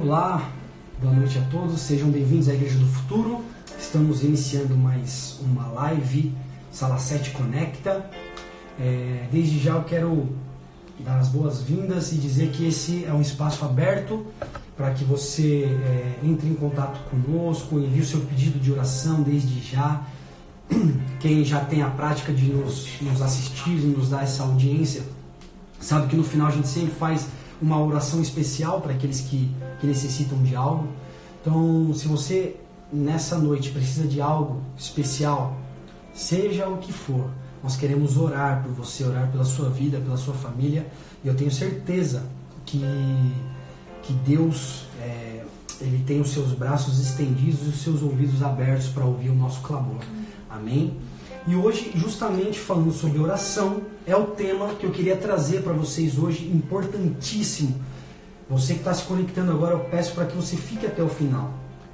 Olá, boa noite a todos, sejam bem-vindos à Igreja do Futuro. Estamos iniciando mais uma live, Sala 7 Conecta. É, desde já eu quero dar as boas-vindas e dizer que esse é um espaço aberto para que você é, entre em contato conosco, envie o seu pedido de oração desde já. Quem já tem a prática de nos, nos assistir e nos dar essa audiência, sabe que no final a gente sempre faz uma oração especial para aqueles que, que necessitam de algo. Então, se você nessa noite precisa de algo especial, seja o que for, nós queremos orar por você, orar pela sua vida, pela sua família. E eu tenho certeza que, que Deus é, ele tem os seus braços estendidos e os seus ouvidos abertos para ouvir o nosso clamor. Amém? E hoje, justamente falando sobre oração, é o tema que eu queria trazer para vocês hoje, importantíssimo. Você que está se conectando agora, eu peço para que você fique até o final,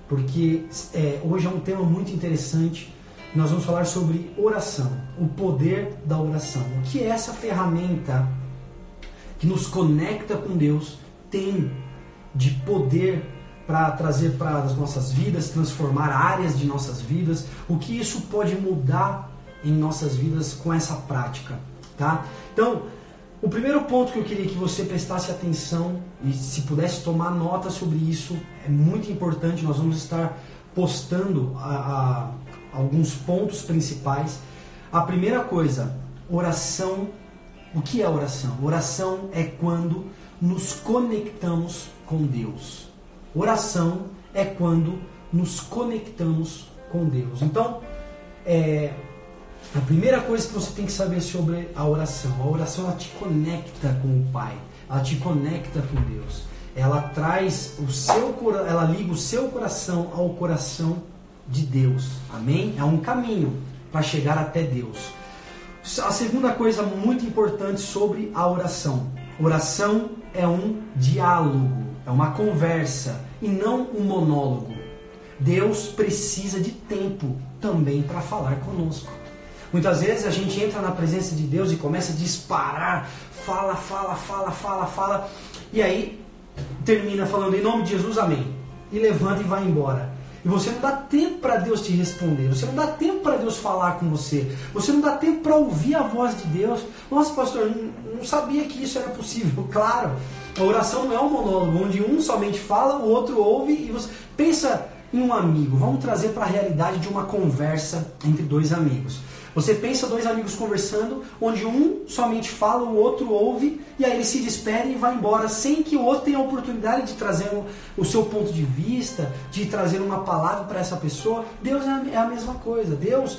porque é, hoje é um tema muito interessante. Nós vamos falar sobre oração, o poder da oração. O que essa ferramenta que nos conecta com Deus tem de poder para trazer para as nossas vidas, transformar áreas de nossas vidas, o que isso pode mudar em nossas vidas com essa prática, tá? Então, o primeiro ponto que eu queria que você prestasse atenção e se pudesse tomar nota sobre isso é muito importante. Nós vamos estar postando a, a, alguns pontos principais. A primeira coisa, oração. O que é oração? Oração é quando nos conectamos com Deus. Oração é quando nos conectamos com Deus. Então, é, a primeira coisa que você tem que saber sobre a oração, a oração ela te conecta com o Pai, ela te conecta com Deus. Ela traz o seu ela liga o seu coração ao coração de Deus. Amém? É um caminho para chegar até Deus. A segunda coisa muito importante sobre a oração. Oração é um diálogo, é uma conversa e não um monólogo. Deus precisa de tempo também para falar conosco. Muitas vezes a gente entra na presença de Deus e começa a disparar, fala, fala, fala, fala, fala, e aí termina falando em nome de Jesus, amém. E levanta e vai embora. E você não dá tempo para Deus te responder, você não dá tempo para Deus falar com você, você não dá tempo para ouvir a voz de Deus. Nossa, pastor, não, sabia que isso era possível. Claro, a oração não é um monólogo onde um somente fala, o outro ouve e você pensa em um amigo. Vamos trazer para a realidade de uma conversa entre dois amigos. Você pensa dois amigos conversando, onde um somente fala, o outro ouve, e aí ele se despede e vai embora, sem que o outro tenha a oportunidade de trazer o seu ponto de vista, de trazer uma palavra para essa pessoa. Deus é a mesma coisa. Deus,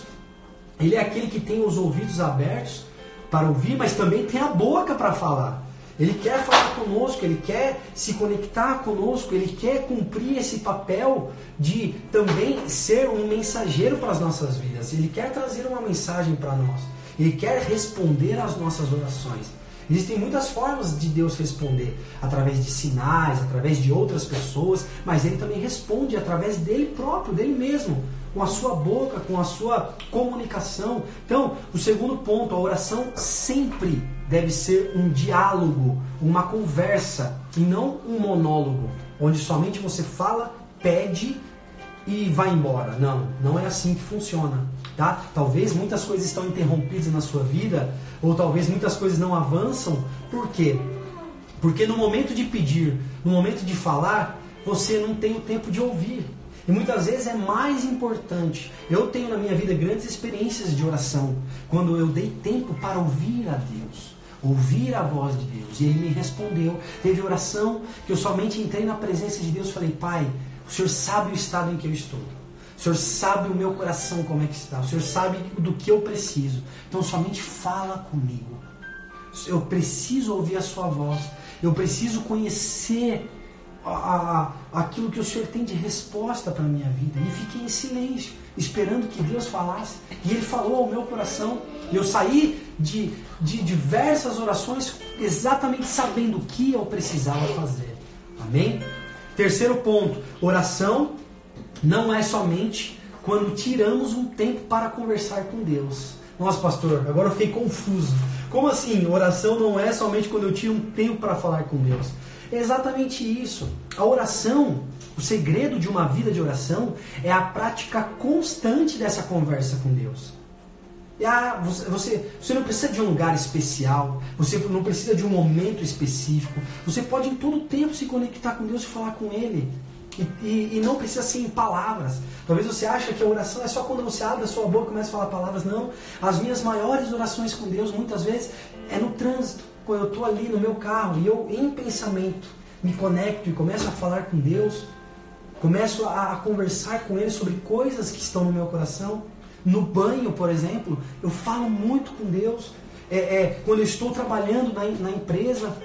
ele é aquele que tem os ouvidos abertos para ouvir, mas também tem a boca para falar. Ele quer falar conosco, ele quer se conectar conosco, ele quer cumprir esse papel de também ser um mensageiro para as nossas vidas. Ele quer trazer uma mensagem para nós. Ele quer responder às nossas orações. Existem muitas formas de Deus responder, através de sinais, através de outras pessoas, mas ele também responde através dele próprio, dele mesmo, com a sua boca, com a sua comunicação. Então, o segundo ponto, a oração sempre deve ser um diálogo, uma conversa, e não um monólogo, onde somente você fala, pede e vai embora. Não, não é assim que funciona. Tá? Talvez muitas coisas estão interrompidas na sua vida, ou talvez muitas coisas não avançam. Por quê? Porque no momento de pedir, no momento de falar, você não tem o tempo de ouvir. E muitas vezes é mais importante. Eu tenho na minha vida grandes experiências de oração, quando eu dei tempo para ouvir a Deus, ouvir a voz de Deus. E Ele me respondeu. Teve oração que eu somente entrei na presença de Deus e falei: Pai, o Senhor sabe o estado em que eu estou. O Senhor sabe o meu coração como é que está. O Senhor sabe do que eu preciso. Então somente fala comigo. Eu preciso ouvir a sua voz. Eu preciso conhecer a, a, aquilo que o Senhor tem de resposta para a minha vida. E fiquei em silêncio, esperando que Deus falasse. E Ele falou ao meu coração. E eu saí de, de diversas orações exatamente sabendo o que eu precisava fazer. Amém? Terceiro ponto: oração não é somente quando tiramos um tempo para conversar com Deus. Nossa, pastor, agora eu fiquei confuso. Como assim? Oração não é somente quando eu tiro um tempo para falar com Deus. É exatamente isso. A oração, o segredo de uma vida de oração é a prática constante dessa conversa com Deus. Ah, você, você, não precisa de um lugar especial, você não precisa de um momento específico. Você pode em todo tempo se conectar com Deus e falar com Ele. E, e, e, não precisa ser em palavras. Talvez você ache que a oração é só quando você abre a sua boca e começa a falar palavras. Não. As minhas maiores orações com Deus, muitas vezes, é no trânsito. Quando eu estou ali no meu carro e eu, em pensamento, me conecto e começo a falar com Deus, começo a, a conversar com Ele sobre coisas que estão no meu coração. No banho, por exemplo, eu falo muito com Deus. É, é, quando eu estou trabalhando na, na empresa,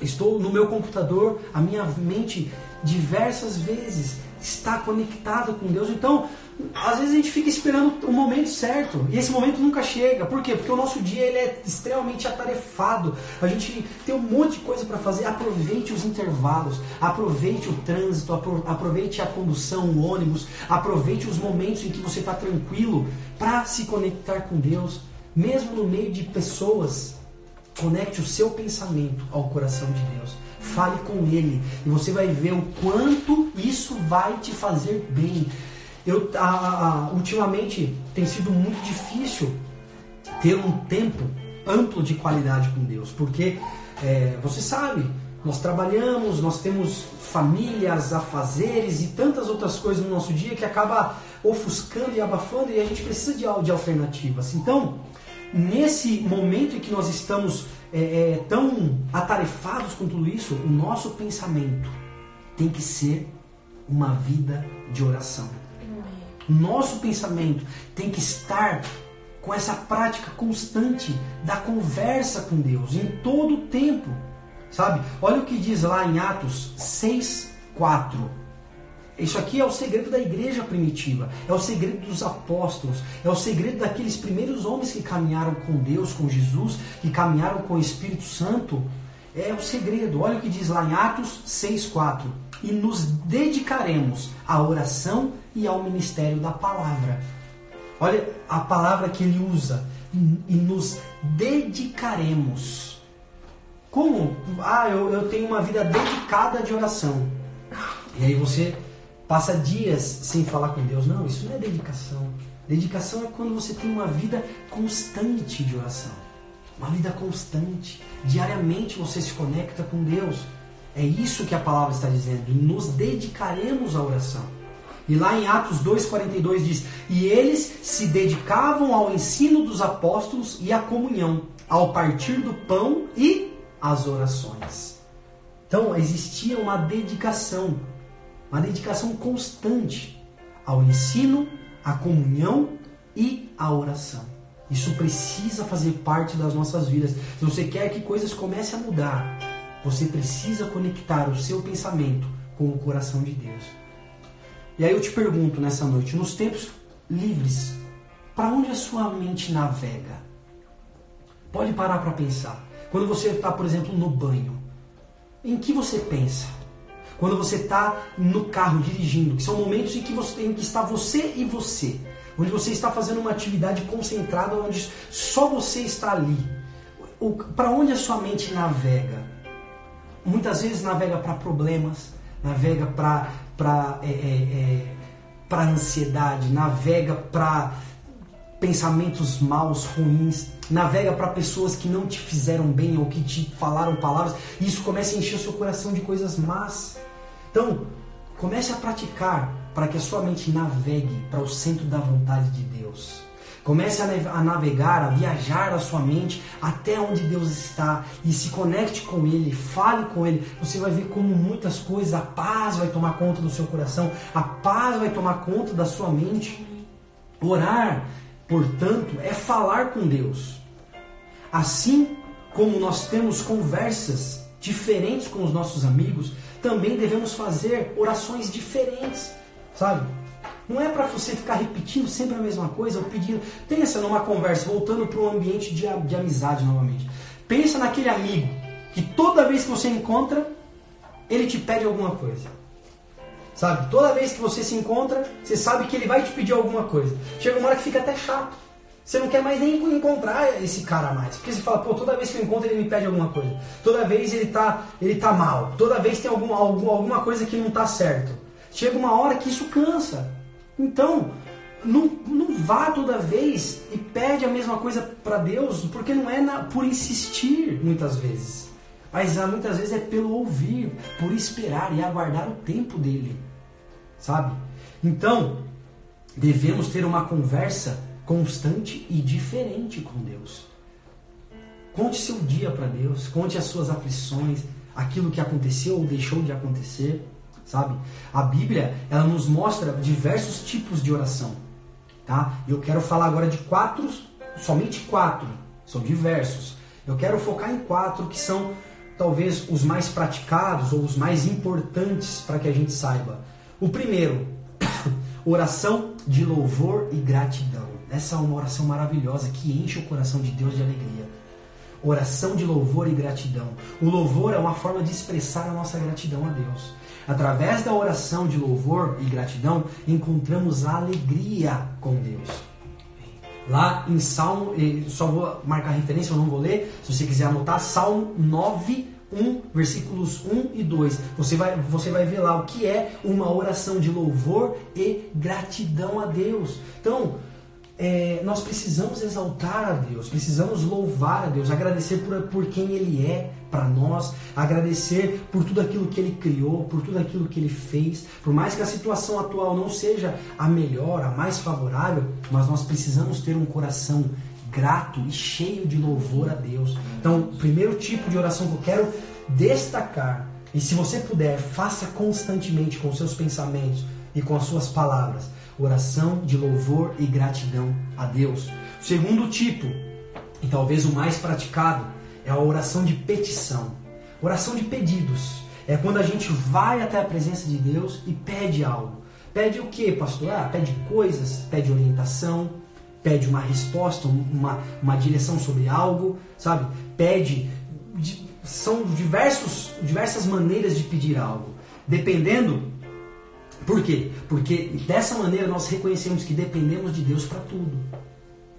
estou no meu computador, a minha mente diversas vezes está conectada com Deus. Então, às vezes a gente fica esperando o momento certo e esse momento nunca chega. Por quê? Porque o nosso dia ele é extremamente atarefado. A gente tem um monte de coisa para fazer. Aproveite os intervalos, aproveite o trânsito, aproveite a condução, o ônibus, aproveite os momentos em que você está tranquilo para se conectar com Deus, mesmo no meio de pessoas. Conecte o seu pensamento ao coração de Deus. Fale com Ele e você vai ver o quanto isso vai te fazer bem. Eu, a, a, ultimamente tem sido muito difícil ter um tempo amplo de qualidade com Deus, porque é, você sabe, nós trabalhamos, nós temos famílias, afazeres e tantas outras coisas no nosso dia que acaba ofuscando e abafando e a gente precisa de, de alternativas. Então, nesse momento em que nós estamos é, é, tão atarefados com tudo isso, o nosso pensamento tem que ser uma vida de oração. Nosso pensamento tem que estar com essa prática constante da conversa com Deus em todo o tempo. Sabe? Olha o que diz lá em Atos 6, 4. Isso aqui é o segredo da igreja primitiva, é o segredo dos apóstolos, é o segredo daqueles primeiros homens que caminharam com Deus, com Jesus, que caminharam com o Espírito Santo. É o segredo. Olha o que diz lá em Atos 6,4. E nos dedicaremos à oração e ao ministério da palavra. Olha a palavra que ele usa. E nos dedicaremos. Como? Ah, eu, eu tenho uma vida dedicada de oração. E aí você passa dias sem falar com Deus. Não, isso não é dedicação. Dedicação é quando você tem uma vida constante de oração. Uma vida constante. Diariamente você se conecta com Deus. É isso que a palavra está dizendo. Nos dedicaremos à oração. E lá em Atos 2,42 diz: E eles se dedicavam ao ensino dos apóstolos e à comunhão, ao partir do pão e às orações. Então existia uma dedicação uma dedicação constante ao ensino, à comunhão e à oração. Isso precisa fazer parte das nossas vidas. Se você quer que coisas comecem a mudar, você precisa conectar o seu pensamento com o coração de Deus. E aí eu te pergunto nessa noite, nos tempos livres, para onde a sua mente navega? Pode parar para pensar. Quando você está, por exemplo, no banho, em que você pensa? quando você está no carro dirigindo, que são momentos em que você tem que estar você e você, onde você está fazendo uma atividade concentrada, onde só você está ali. Para onde a sua mente navega? Muitas vezes navega para problemas, navega para é, é, é, para ansiedade, navega para pensamentos maus, ruins, navega para pessoas que não te fizeram bem ou que te falaram palavras, e isso começa a encher o seu coração de coisas más. Então, comece a praticar para que a sua mente navegue para o centro da vontade de Deus. Comece a navegar, a viajar a sua mente até onde Deus está e se conecte com Ele, fale com Ele. Você vai ver como muitas coisas, a paz vai tomar conta do seu coração, a paz vai tomar conta da sua mente. Orar, portanto, é falar com Deus. Assim como nós temos conversas diferentes com os nossos amigos, também devemos fazer orações diferentes, sabe? Não é para você ficar repetindo sempre a mesma coisa ou pedindo. Pensa numa conversa, voltando para um ambiente de, de amizade novamente. Pensa naquele amigo que toda vez que você encontra, ele te pede alguma coisa. Sabe? Toda vez que você se encontra, você sabe que ele vai te pedir alguma coisa. Chega uma hora que fica até chato. Você não quer mais nem encontrar esse cara mais. Porque você fala, pô, toda vez que eu encontro ele me pede alguma coisa. Toda vez ele tá, ele tá mal. Toda vez tem algum, algum, alguma coisa que não tá certo. Chega uma hora que isso cansa. Então, não, não vá toda vez e pede a mesma coisa para Deus, porque não é na, por insistir muitas vezes. Mas ah, muitas vezes é pelo ouvir, por esperar e aguardar o tempo dele. Sabe? Então, devemos ter uma conversa constante e diferente com Deus. Conte seu dia para Deus, conte as suas aflições, aquilo que aconteceu ou deixou de acontecer, sabe? A Bíblia, ela nos mostra diversos tipos de oração, tá? Eu quero falar agora de quatro, somente quatro, são diversos. Eu quero focar em quatro que são talvez os mais praticados ou os mais importantes para que a gente saiba. O primeiro, oração de louvor e gratidão. Essa é uma oração maravilhosa que enche o coração de Deus de alegria. Oração de louvor e gratidão. O louvor é uma forma de expressar a nossa gratidão a Deus. Através da oração de louvor e gratidão, encontramos a alegria com Deus. Lá em Salmo, só vou marcar referência, eu não vou ler, se você quiser anotar, Salmo 9, 1, versículos 1 e 2. Você vai, você vai ver lá o que é uma oração de louvor e gratidão a Deus. Então, é, nós precisamos exaltar a Deus, precisamos louvar a Deus, agradecer por, por quem Ele é para nós, agradecer por tudo aquilo que Ele criou, por tudo aquilo que Ele fez. Por mais que a situação atual não seja a melhor, a mais favorável, mas nós precisamos ter um coração grato e cheio de louvor a Deus. Então, o primeiro tipo de oração que eu quero destacar, e se você puder, faça constantemente com seus pensamentos e com as suas palavras oração de louvor e gratidão a Deus. O segundo tipo, e talvez o mais praticado, é a oração de petição. Oração de pedidos. É quando a gente vai até a presença de Deus e pede algo. Pede o que, pastor? Ah, pede coisas, pede orientação, pede uma resposta, uma, uma direção sobre algo, sabe? Pede. São diversos, diversas maneiras de pedir algo. Dependendo por quê? Porque dessa maneira nós reconhecemos que dependemos de Deus para tudo,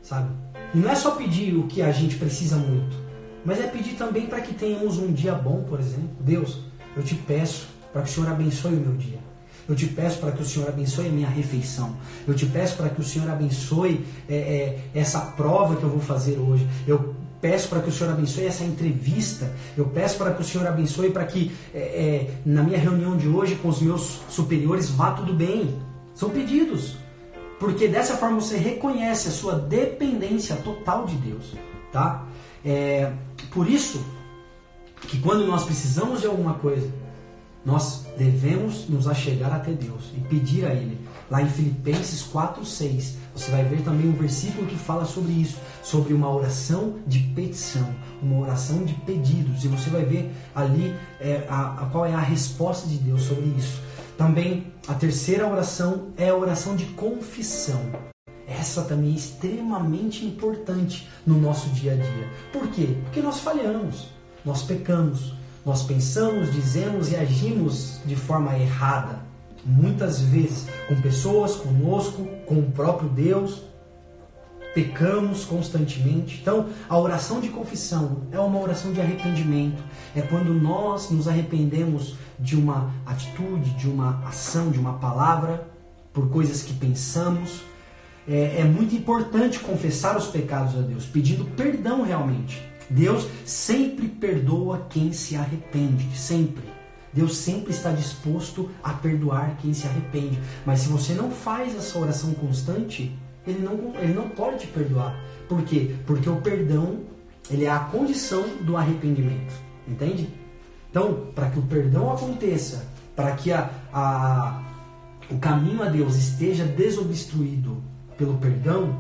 sabe? E não é só pedir o que a gente precisa muito, mas é pedir também para que tenhamos um dia bom, por exemplo. Deus, eu te peço para que o Senhor abençoe o meu dia. Eu te peço para que o Senhor abençoe a minha refeição. Eu te peço para que o Senhor abençoe é, é, essa prova que eu vou fazer hoje. Eu peço para que o Senhor abençoe essa entrevista. Eu peço para que o Senhor abençoe para que é, é, na minha reunião de hoje com os meus superiores vá tudo bem. São pedidos. Porque dessa forma você reconhece a sua dependência total de Deus. Tá? É, por isso que quando nós precisamos de alguma coisa, nós devemos nos achegar até Deus e pedir a Ele. Lá em Filipenses 4, 6, você vai ver também um versículo que fala sobre isso, sobre uma oração de petição, uma oração de pedidos. E você vai ver ali é, a, a, qual é a resposta de Deus sobre isso. Também a terceira oração é a oração de confissão. Essa também é extremamente importante no nosso dia a dia. Por quê? Porque nós falhamos, nós pecamos, nós pensamos, dizemos e agimos de forma errada, muitas vezes com pessoas, conosco, com o próprio Deus. Pecamos constantemente. Então, a oração de confissão é uma oração de arrependimento. É quando nós nos arrependemos de uma atitude, de uma ação, de uma palavra, por coisas que pensamos. É, é muito importante confessar os pecados a Deus, pedindo perdão realmente Deus sempre perdoa quem se arrepende, sempre. Deus sempre está disposto a perdoar quem se arrepende. Mas se você não faz essa oração constante, ele não, ele não pode te perdoar. Por quê? Porque o perdão ele é a condição do arrependimento. Entende? Então, para que o perdão aconteça, para que a, a, o caminho a Deus esteja desobstruído pelo perdão,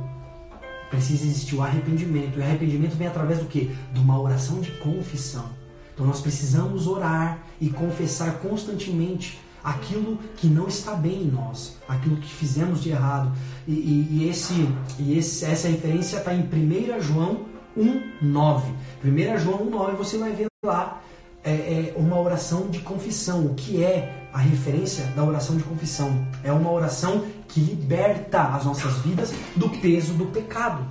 precisa existir o arrependimento. E o arrependimento vem através do que? De uma oração de confissão. Então nós precisamos orar e confessar constantemente aquilo que não está bem em nós, aquilo que fizemos de errado. E, e, e esse, e esse, essa referência está em 1 João 1,9. 1 João 1,9 você vai ver lá é, é uma oração de confissão. O que é a referência da oração de confissão? É uma oração que liberta as nossas vidas do peso do pecado.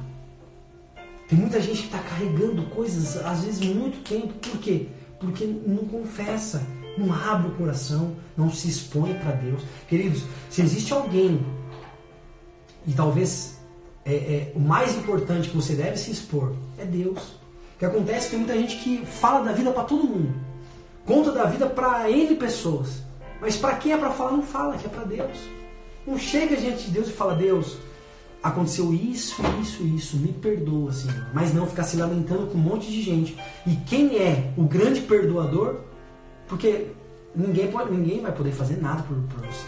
Tem muita gente que está carregando coisas, às vezes, muito tempo. Por quê? Porque não confessa, não abre o coração, não se expõe para Deus. Queridos, se existe alguém, e talvez é, é, o mais importante que você deve se expor, é Deus. Que acontece que tem muita gente que fala da vida para todo mundo, conta da vida para N pessoas, mas para quem é para falar, não fala, que é para Deus. Não chega diante de Deus e fala, Deus, aconteceu isso, isso, isso, me perdoa, Senhor. Mas não ficar se lamentando com um monte de gente. E quem é o grande perdoador? Porque ninguém, pode, ninguém vai poder fazer nada por, por você.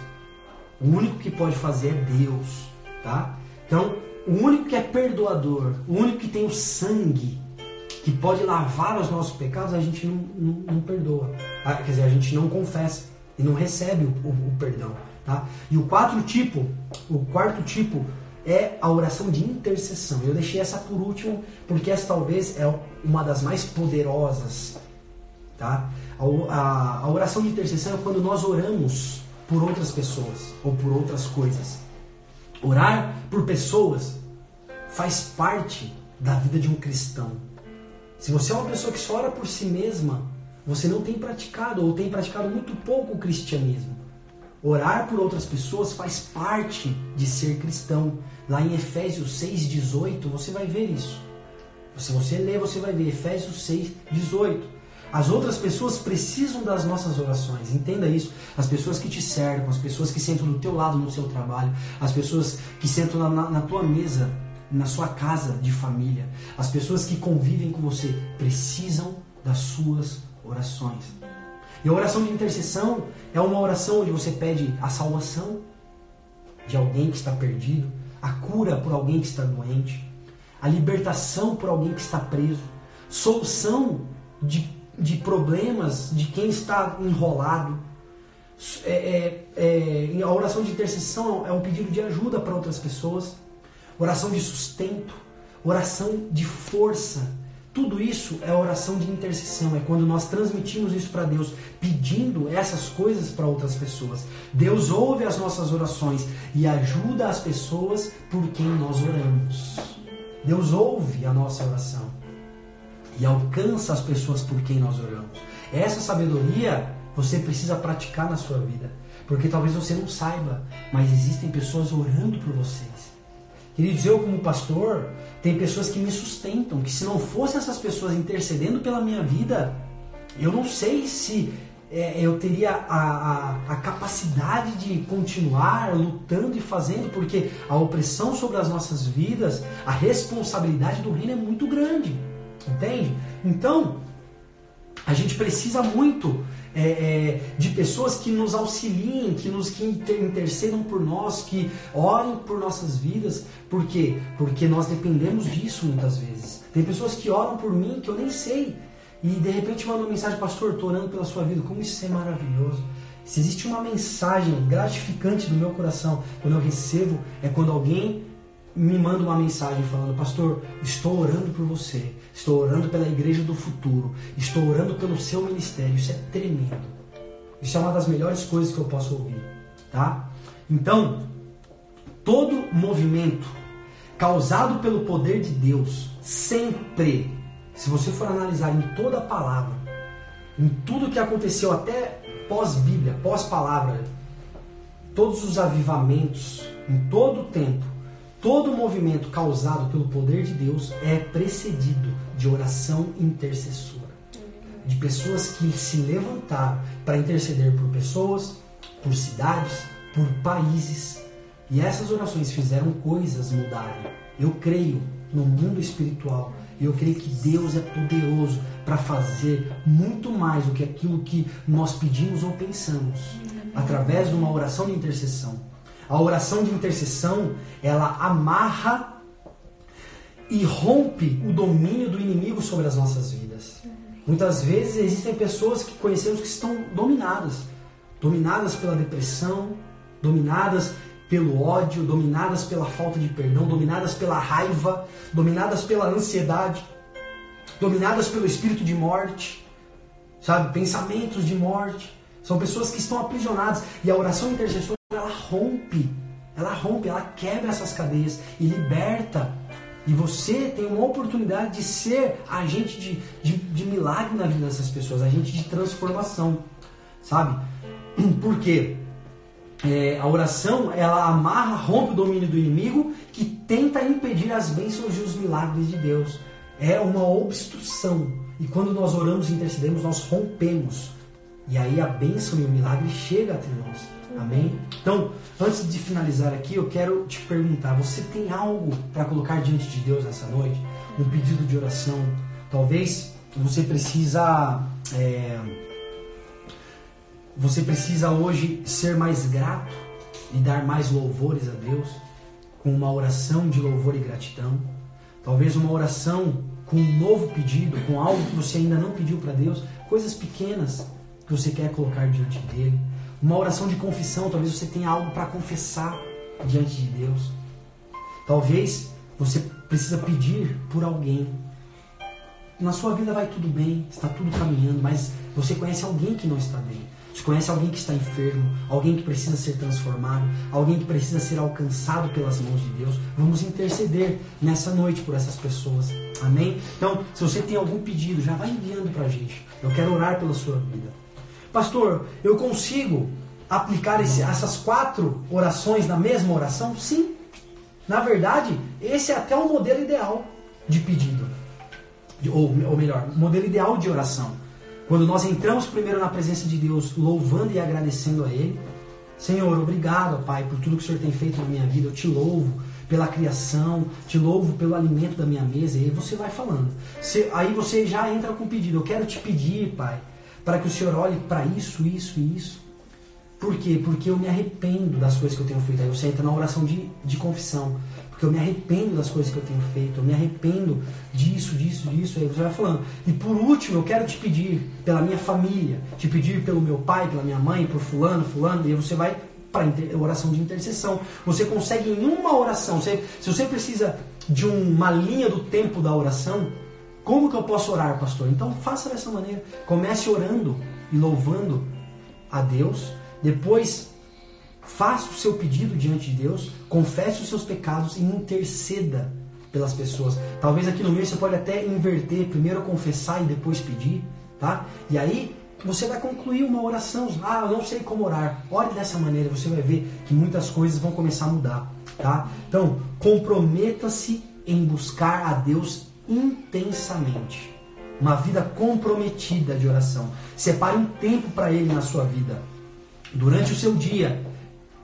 O único que pode fazer é Deus, tá? Então, o único que é perdoador, o único que tem o sangue que pode lavar os nossos pecados, a gente não, não, não perdoa. Ah, quer dizer, a gente não confessa e não recebe o, o, o perdão. Tá? E o quarto tipo, o quarto tipo é a oração de intercessão. Eu deixei essa por último porque essa talvez é uma das mais poderosas. Tá? A, a, a oração de intercessão é quando nós oramos por outras pessoas ou por outras coisas. Orar por pessoas faz parte da vida de um cristão. Se você é uma pessoa que só ora por si mesma, você não tem praticado ou tem praticado muito pouco o cristianismo. Orar por outras pessoas faz parte de ser cristão. Lá em Efésios 6,18 você vai ver isso. Se você ler, você vai ver Efésios 6,18. As outras pessoas precisam das nossas orações, entenda isso. As pessoas que te cercam, as pessoas que sentam do teu lado no seu trabalho, as pessoas que sentam na, na, na tua mesa, na sua casa de família, as pessoas que convivem com você precisam das suas orações. E a oração de intercessão é uma oração onde você pede a salvação de alguém que está perdido, a cura por alguém que está doente, a libertação por alguém que está preso, solução de, de problemas de quem está enrolado. É, é, é, a oração de intercessão é um pedido de ajuda para outras pessoas, oração de sustento, oração de força tudo isso é oração de intercessão, é quando nós transmitimos isso para Deus, pedindo essas coisas para outras pessoas. Deus ouve as nossas orações e ajuda as pessoas por quem nós oramos. Deus ouve a nossa oração e alcança as pessoas por quem nós oramos. Essa sabedoria você precisa praticar na sua vida, porque talvez você não saiba, mas existem pessoas orando por vocês. Queridos, eu como pastor, tem pessoas que me sustentam, que se não fossem essas pessoas intercedendo pela minha vida, eu não sei se é, eu teria a, a, a, capacidade de continuar lutando e fazendo, porque a opressão sobre as nossas vidas, a responsabilidade do reino é muito grande, entende? Então, a gente precisa muito é, é, de pessoas que nos auxiliem, que nos que intercedam por nós, que orem por nossas vidas. Por quê? Porque nós dependemos disso muitas vezes. Tem pessoas que oram por mim que eu nem sei. E de repente mandam uma mensagem, pastor, orando pela sua vida. Como isso é maravilhoso. Se existe uma mensagem gratificante do meu coração quando eu recebo, é quando alguém me manda uma mensagem falando: Pastor, estou orando por você, estou orando pela igreja do futuro, estou orando pelo seu ministério. Isso é tremendo. Isso é uma das melhores coisas que eu posso ouvir, tá? Então, todo movimento causado pelo poder de Deus, sempre, se você for analisar em toda a palavra, em tudo que aconteceu até pós-Bíblia, pós-palavra, todos os avivamentos, em todo o tempo, Todo movimento causado pelo poder de Deus é precedido de oração intercessora. De pessoas que se levantaram para interceder por pessoas, por cidades, por países. E essas orações fizeram coisas mudarem. Eu creio no mundo espiritual. Eu creio que Deus é poderoso para fazer muito mais do que aquilo que nós pedimos ou pensamos, através de uma oração de intercessão. A oração de intercessão, ela amarra e rompe o domínio do inimigo sobre as nossas vidas. Muitas vezes existem pessoas que conhecemos que estão dominadas, dominadas pela depressão, dominadas pelo ódio, dominadas pela falta de perdão, dominadas pela raiva, dominadas pela ansiedade, dominadas pelo espírito de morte, sabe, pensamentos de morte. São pessoas que estão aprisionadas e a oração intercessora ela rompe, ela rompe, ela quebra essas cadeias e liberta E você tem uma oportunidade de ser agente de, de, de milagre na vida dessas pessoas, agente de transformação, sabe? Por quê? É, a oração ela amarra, rompe o domínio do inimigo que tenta impedir as bênçãos e os milagres de Deus. É uma obstrução. E quando nós oramos e intercedemos, nós rompemos. E aí a bênção e o milagre chega até nós. Amém? Então, antes de finalizar aqui, eu quero te perguntar: você tem algo para colocar diante de Deus nessa noite? Um pedido de oração? Talvez você precisa. É, você precisa hoje ser mais grato e dar mais louvores a Deus com uma oração de louvor e gratidão. Talvez uma oração com um novo pedido, com algo que você ainda não pediu para Deus, coisas pequenas que você quer colocar diante dele. Uma oração de confissão, talvez você tenha algo para confessar diante de Deus. Talvez você precisa pedir por alguém. Na sua vida vai tudo bem, está tudo caminhando, mas você conhece alguém que não está bem. Você conhece alguém que está enfermo, alguém que precisa ser transformado, alguém que precisa ser alcançado pelas mãos de Deus. Vamos interceder nessa noite por essas pessoas. Amém? Então, se você tem algum pedido, já vai enviando para a gente. Eu quero orar pela sua vida. Pastor, eu consigo aplicar esse, essas quatro orações na mesma oração? Sim. Na verdade, esse é até o modelo ideal de pedido. Ou, ou melhor, modelo ideal de oração. Quando nós entramos primeiro na presença de Deus, louvando e agradecendo a Ele. Senhor, obrigado, Pai, por tudo que o Senhor tem feito na minha vida. Eu te louvo pela criação, te louvo pelo alimento da minha mesa. E aí você vai falando. aí você já entra com o pedido. Eu quero te pedir, Pai, para que o Senhor olhe para isso, isso e isso. Por quê? Porque eu me arrependo das coisas que eu tenho feito. Aí você entra na oração de, de confissão. Porque eu me arrependo das coisas que eu tenho feito. Eu me arrependo disso, disso, disso. Aí você vai falando. E por último, eu quero te pedir pela minha família. Te pedir pelo meu pai, pela minha mãe, por fulano, fulano. E aí você vai para oração de intercessão. Você consegue em uma oração. Você, se você precisa de uma linha do tempo da oração, como que eu posso orar, pastor? Então faça dessa maneira. Comece orando e louvando a Deus. Depois faça o seu pedido diante de Deus, confesse os seus pecados e interceda pelas pessoas. Talvez aqui no meio você pode até inverter, primeiro confessar e depois pedir, tá? E aí você vai concluir uma oração. Ah, eu não sei como orar. Ore dessa maneira, você vai ver que muitas coisas vão começar a mudar, tá? Então, comprometa-se em buscar a Deus intensamente. Uma vida comprometida de oração. Separe um tempo para Ele na sua vida. Durante o seu dia,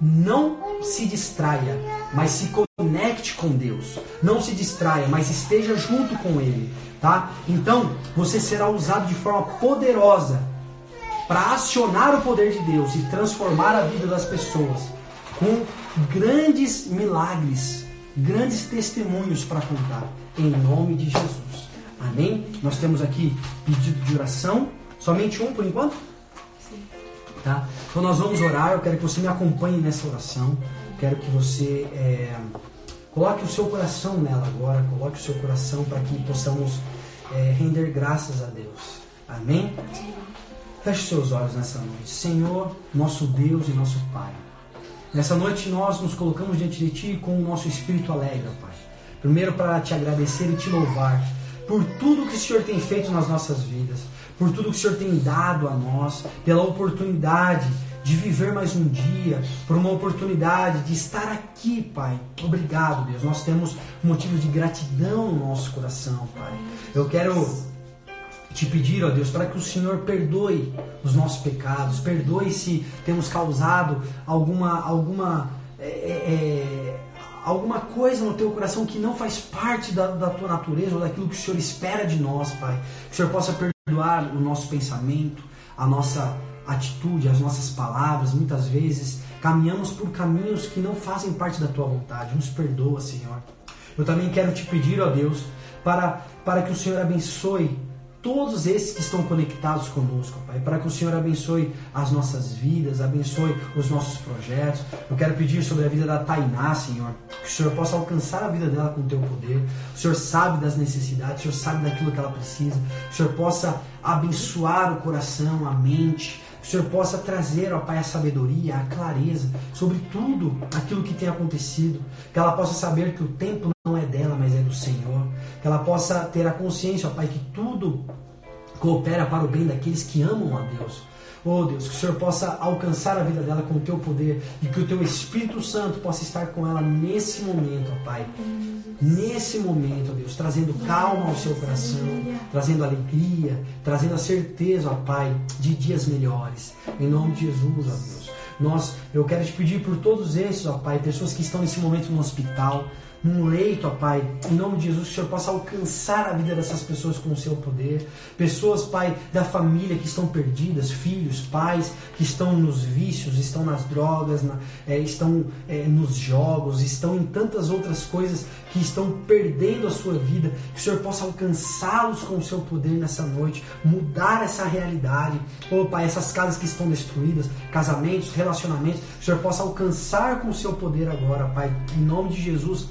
não se distraia, mas se conecte com Deus. Não se distraia, mas esteja junto com Ele, tá? Então, você será usado de forma poderosa para acionar o poder de Deus e transformar a vida das pessoas com grandes milagres, grandes testemunhos para contar em nome de Jesus. Amém? Nós temos aqui pedido de oração, somente um por enquanto? Sim. Tá? Então nós vamos orar, eu quero que você me acompanhe nessa oração, quero que você é, coloque o seu coração nela agora, coloque o seu coração para que possamos é, render graças a Deus. Amém? Feche seus olhos nessa noite. Senhor, nosso Deus e nosso Pai. Nessa noite nós nos colocamos diante de Ti com o nosso espírito alegre, Pai. Primeiro, para te agradecer e te louvar por tudo que o Senhor tem feito nas nossas vidas, por tudo que o Senhor tem dado a nós, pela oportunidade de viver mais um dia, por uma oportunidade de estar aqui, Pai. Obrigado, Deus. Nós temos motivos de gratidão no nosso coração, Pai. Eu quero te pedir, ó Deus, para que o Senhor perdoe os nossos pecados, perdoe se temos causado alguma alguma é, é, alguma coisa no teu coração que não faz parte da, da tua natureza ou daquilo que o Senhor espera de nós, Pai. Que o Senhor possa perdoar o nosso pensamento, a nossa atitude, as nossas palavras. Muitas vezes caminhamos por caminhos que não fazem parte da tua vontade. Nos perdoa, Senhor. Eu também quero te pedir, ó Deus, para, para que o Senhor abençoe todos esses que estão conectados conosco, Pai, para que o Senhor abençoe as nossas vidas, abençoe os nossos projetos. Eu quero pedir sobre a vida da Tainá, Senhor, que o Senhor possa alcançar a vida dela com o teu poder. O Senhor sabe das necessidades, o Senhor sabe daquilo que ela precisa. O Senhor possa abençoar o coração, a mente o Senhor possa trazer, ó Pai, a sabedoria, a clareza sobre tudo aquilo que tem acontecido, que ela possa saber que o tempo não é dela, mas é do Senhor, que ela possa ter a consciência, ó Pai, que tudo coopera para o bem daqueles que amam a Deus. Oh Deus, que o Senhor possa alcançar a vida dela com o teu poder e que o teu Espírito Santo possa estar com ela nesse momento, ó Pai. Nesse momento, ó Deus, trazendo calma ao seu coração, trazendo alegria, trazendo a certeza, ó Pai, de dias melhores. Em nome de Jesus, ó Deus. Nós, eu quero te pedir por todos esses, ó Pai, pessoas que estão nesse momento no hospital, num leito, ó Pai, em nome de Jesus, que o Senhor possa alcançar a vida dessas pessoas com o seu poder. Pessoas, Pai, da família que estão perdidas, filhos, pais que estão nos vícios, estão nas drogas, na, é, estão é, nos jogos, estão em tantas outras coisas que estão perdendo a sua vida. Que o Senhor possa alcançá-los com o seu poder nessa noite, mudar essa realidade. Oh, Pai, essas casas que estão destruídas, casamentos, relacionamentos, que o Senhor possa alcançar com o seu poder agora, Pai, em nome de Jesus.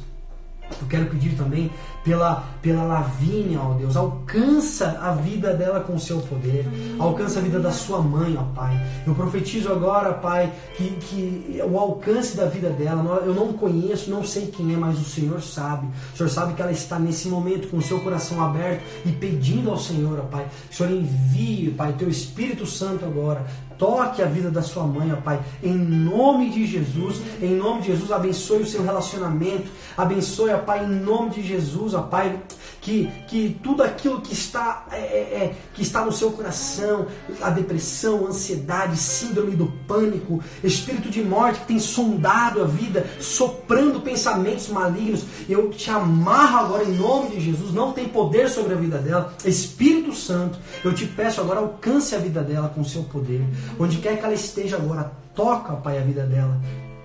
Eu quero pedir também pela, pela Lavínia, ó Deus, alcança a vida dela com o seu poder, alcança a vida da sua mãe, ó Pai. Eu profetizo agora, Pai, que, que o alcance da vida dela, eu não conheço, não sei quem é, mas o Senhor sabe. O Senhor sabe que ela está nesse momento com o seu coração aberto e pedindo ao Senhor, ó Pai, que o Senhor envie, Pai, teu Espírito Santo agora Toque a vida da sua mãe, ó Pai. Em nome de Jesus, em nome de Jesus, abençoe o seu relacionamento. Abençoe, ó Pai, em nome de Jesus, ó Pai, que, que tudo aquilo que está, é, é, é, que está no seu coração, a depressão, a ansiedade, síndrome do pânico, espírito de morte que tem sondado a vida, soprando pensamentos malignos, eu te amarro agora em nome de Jesus. Não tem poder sobre a vida dela. Espírito Santo, eu te peço agora, alcance a vida dela com o seu poder. Onde quer que ela esteja agora, toca, Pai, a vida dela.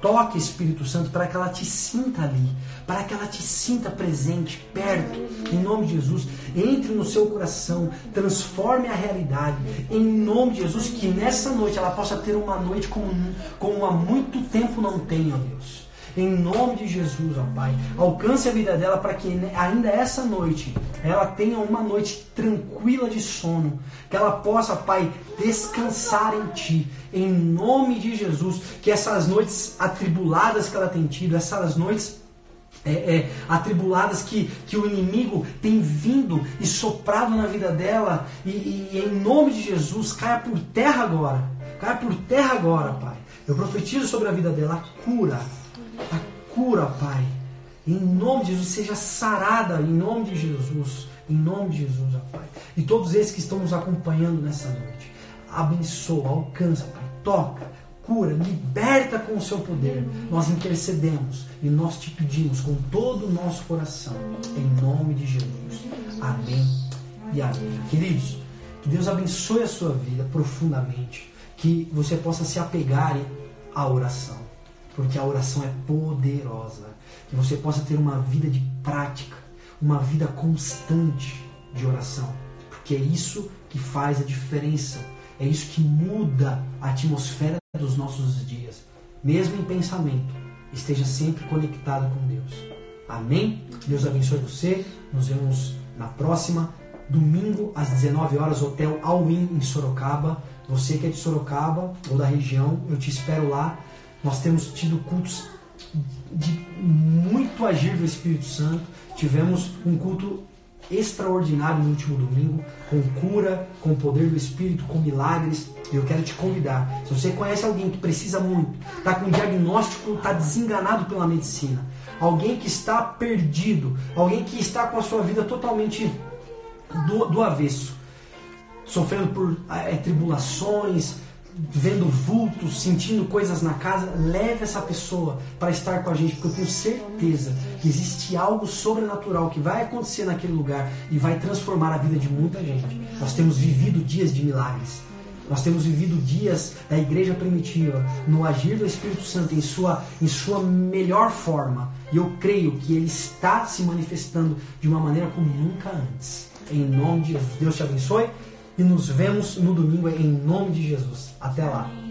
Toque, Espírito Santo, para que ela te sinta ali, para que ela te sinta presente, perto, em nome de Jesus. Entre no seu coração, transforme a realidade, em nome de Jesus. Que nessa noite ela possa ter uma noite como, como há muito tempo não tem, ó Deus em nome de Jesus, ó Pai. Alcance a vida dela para que ainda essa noite ela tenha uma noite tranquila de sono. Que ela possa, Pai, descansar em Ti. Em nome de Jesus. Que essas noites atribuladas que ela tem tido, essas noites é, é, atribuladas que, que o inimigo tem vindo e soprado na vida dela, e, e, e em nome de Jesus, caia por terra agora. Caia por terra agora, Pai. Eu profetizo sobre a vida dela cura, a cura, Pai. Em nome de Jesus, seja sarada em nome de Jesus. Em nome de Jesus, Pai. E todos esses que estão nos acompanhando nessa noite. Abençoa, alcança, Pai. Toca, cura, liberta com o seu poder. Nós intercedemos e nós te pedimos com todo o nosso coração. Em nome de Jesus. Amém e amém. Queridos, que Deus abençoe a sua vida profundamente. Que você possa se apegar à oração porque a oração é poderosa. Que você possa ter uma vida de prática, uma vida constante de oração, porque é isso que faz a diferença, é isso que muda a atmosfera dos nossos dias. Mesmo em pensamento, esteja sempre conectado com Deus. Amém? Deus abençoe você. Nos vemos na próxima. Domingo, às 19 horas, Hotel All-In em Sorocaba. Você que é de Sorocaba ou da região, eu te espero lá. Nós temos tido cultos de muito agir do Espírito Santo. Tivemos um culto extraordinário no último domingo, com cura, com o poder do Espírito, com milagres. Eu quero te convidar. Se você conhece alguém que precisa muito, está com um diagnóstico, está desenganado pela medicina, alguém que está perdido, alguém que está com a sua vida totalmente do, do avesso, sofrendo por é, tribulações, vendo vultos, sentindo coisas na casa, leve essa pessoa para estar com a gente, porque eu tenho certeza que existe algo sobrenatural que vai acontecer naquele lugar e vai transformar a vida de muita gente. Nós temos vivido dias de milagres. Nós temos vivido dias da igreja primitiva no agir do Espírito Santo em sua, em sua melhor forma. E eu creio que ele está se manifestando de uma maneira como nunca antes. Em nome de Jesus. Deus te abençoe e nos vemos no domingo em nome de Jesus. Até lá.